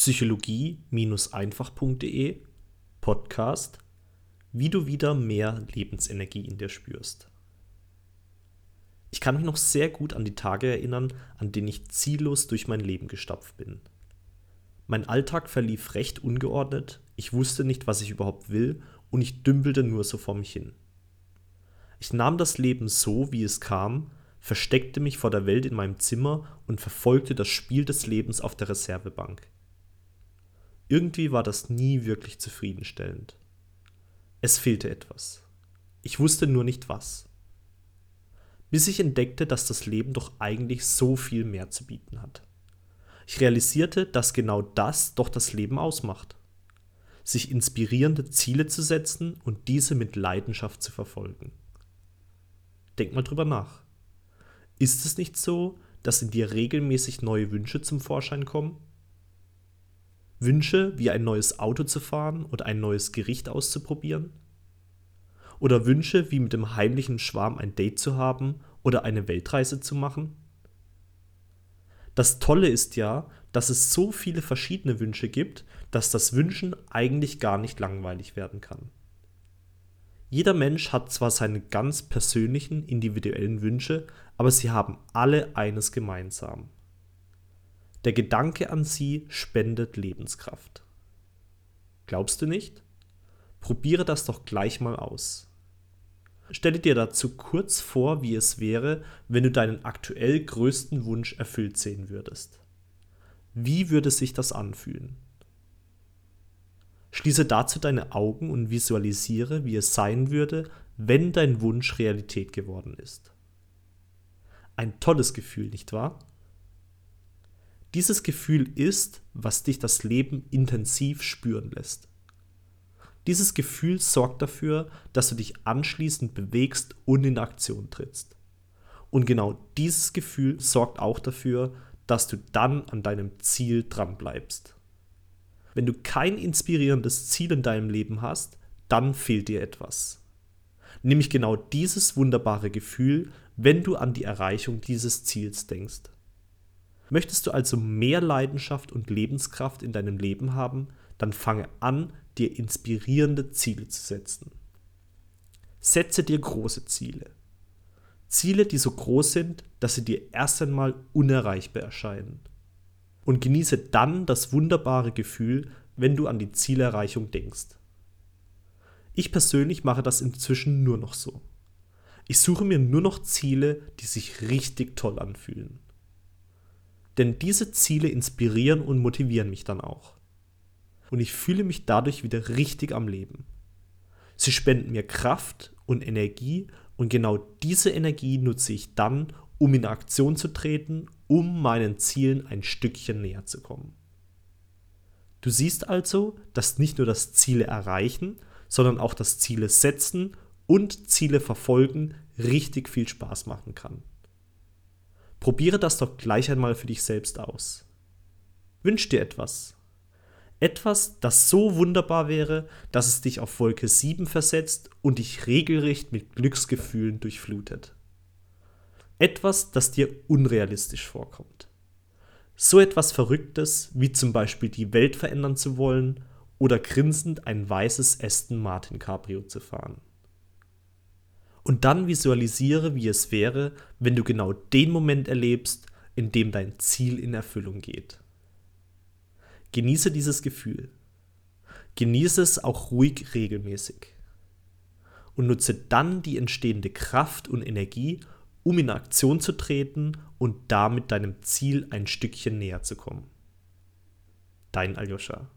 psychologie-einfach.de Podcast Wie du wieder mehr Lebensenergie in dir spürst. Ich kann mich noch sehr gut an die Tage erinnern, an denen ich ziellos durch mein Leben gestapft bin. Mein Alltag verlief recht ungeordnet, ich wusste nicht, was ich überhaupt will und ich dümpelte nur so vor mich hin. Ich nahm das Leben so, wie es kam, versteckte mich vor der Welt in meinem Zimmer und verfolgte das Spiel des Lebens auf der Reservebank. Irgendwie war das nie wirklich zufriedenstellend. Es fehlte etwas. Ich wusste nur nicht was. Bis ich entdeckte, dass das Leben doch eigentlich so viel mehr zu bieten hat. Ich realisierte, dass genau das doch das Leben ausmacht. Sich inspirierende Ziele zu setzen und diese mit Leidenschaft zu verfolgen. Denk mal drüber nach. Ist es nicht so, dass in dir regelmäßig neue Wünsche zum Vorschein kommen? Wünsche, wie ein neues Auto zu fahren oder ein neues Gericht auszuprobieren? Oder Wünsche, wie mit dem heimlichen Schwarm ein Date zu haben oder eine Weltreise zu machen? Das Tolle ist ja, dass es so viele verschiedene Wünsche gibt, dass das Wünschen eigentlich gar nicht langweilig werden kann. Jeder Mensch hat zwar seine ganz persönlichen, individuellen Wünsche, aber sie haben alle eines gemeinsam. Der Gedanke an sie spendet Lebenskraft. Glaubst du nicht? Probiere das doch gleich mal aus. Stelle dir dazu kurz vor, wie es wäre, wenn du deinen aktuell größten Wunsch erfüllt sehen würdest. Wie würde sich das anfühlen? Schließe dazu deine Augen und visualisiere, wie es sein würde, wenn dein Wunsch Realität geworden ist. Ein tolles Gefühl, nicht wahr? Dieses Gefühl ist, was dich das Leben intensiv spüren lässt. Dieses Gefühl sorgt dafür, dass du dich anschließend bewegst und in Aktion trittst. Und genau dieses Gefühl sorgt auch dafür, dass du dann an deinem Ziel dran bleibst. Wenn du kein inspirierendes Ziel in deinem Leben hast, dann fehlt dir etwas. Nämlich genau dieses wunderbare Gefühl, wenn du an die Erreichung dieses Ziels denkst. Möchtest du also mehr Leidenschaft und Lebenskraft in deinem Leben haben, dann fange an, dir inspirierende Ziele zu setzen. Setze dir große Ziele. Ziele, die so groß sind, dass sie dir erst einmal unerreichbar erscheinen und genieße dann das wunderbare Gefühl, wenn du an die Zielerreichung denkst. Ich persönlich mache das inzwischen nur noch so. Ich suche mir nur noch Ziele, die sich richtig toll anfühlen. Denn diese Ziele inspirieren und motivieren mich dann auch. Und ich fühle mich dadurch wieder richtig am Leben. Sie spenden mir Kraft und Energie und genau diese Energie nutze ich dann, um in Aktion zu treten um meinen Zielen ein Stückchen näher zu kommen. Du siehst also, dass nicht nur das Ziele erreichen, sondern auch das Ziele setzen und Ziele verfolgen richtig viel Spaß machen kann. Probiere das doch gleich einmal für dich selbst aus. Wünsch dir etwas. Etwas, das so wunderbar wäre, dass es dich auf Wolke 7 versetzt und dich regelrecht mit Glücksgefühlen durchflutet. Etwas, das dir unrealistisch vorkommt. So etwas Verrücktes, wie zum Beispiel die Welt verändern zu wollen oder grinsend ein weißes Aston Martin Cabrio zu fahren. Und dann visualisiere, wie es wäre, wenn du genau den Moment erlebst, in dem dein Ziel in Erfüllung geht. Genieße dieses Gefühl. Genieße es auch ruhig regelmäßig. Und nutze dann die entstehende Kraft und Energie, um in Aktion zu treten und damit deinem Ziel ein Stückchen näher zu kommen. Dein Aljoscha.